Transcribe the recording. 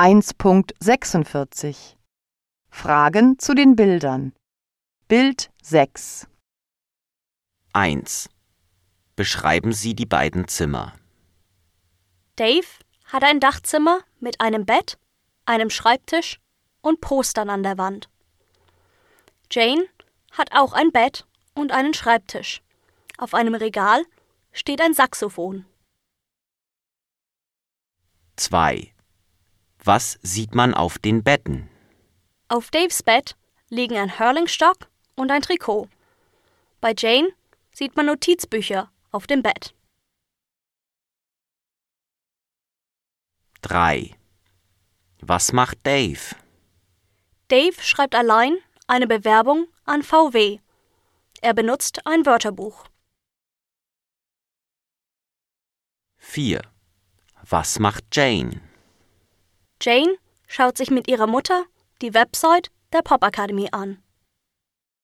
1.46 Fragen zu den Bildern. Bild 6 1. Beschreiben Sie die beiden Zimmer. Dave hat ein Dachzimmer mit einem Bett, einem Schreibtisch und Postern an der Wand. Jane hat auch ein Bett und einen Schreibtisch. Auf einem Regal steht ein Saxophon. 2. Was sieht man auf den Betten? Auf Daves Bett liegen ein Hurlingstock und ein Trikot. Bei Jane sieht man Notizbücher auf dem Bett. 3. Was macht Dave? Dave schreibt allein eine Bewerbung an VW. Er benutzt ein Wörterbuch. 4. Was macht Jane? Jane schaut sich mit ihrer Mutter die Website der Popakademie an.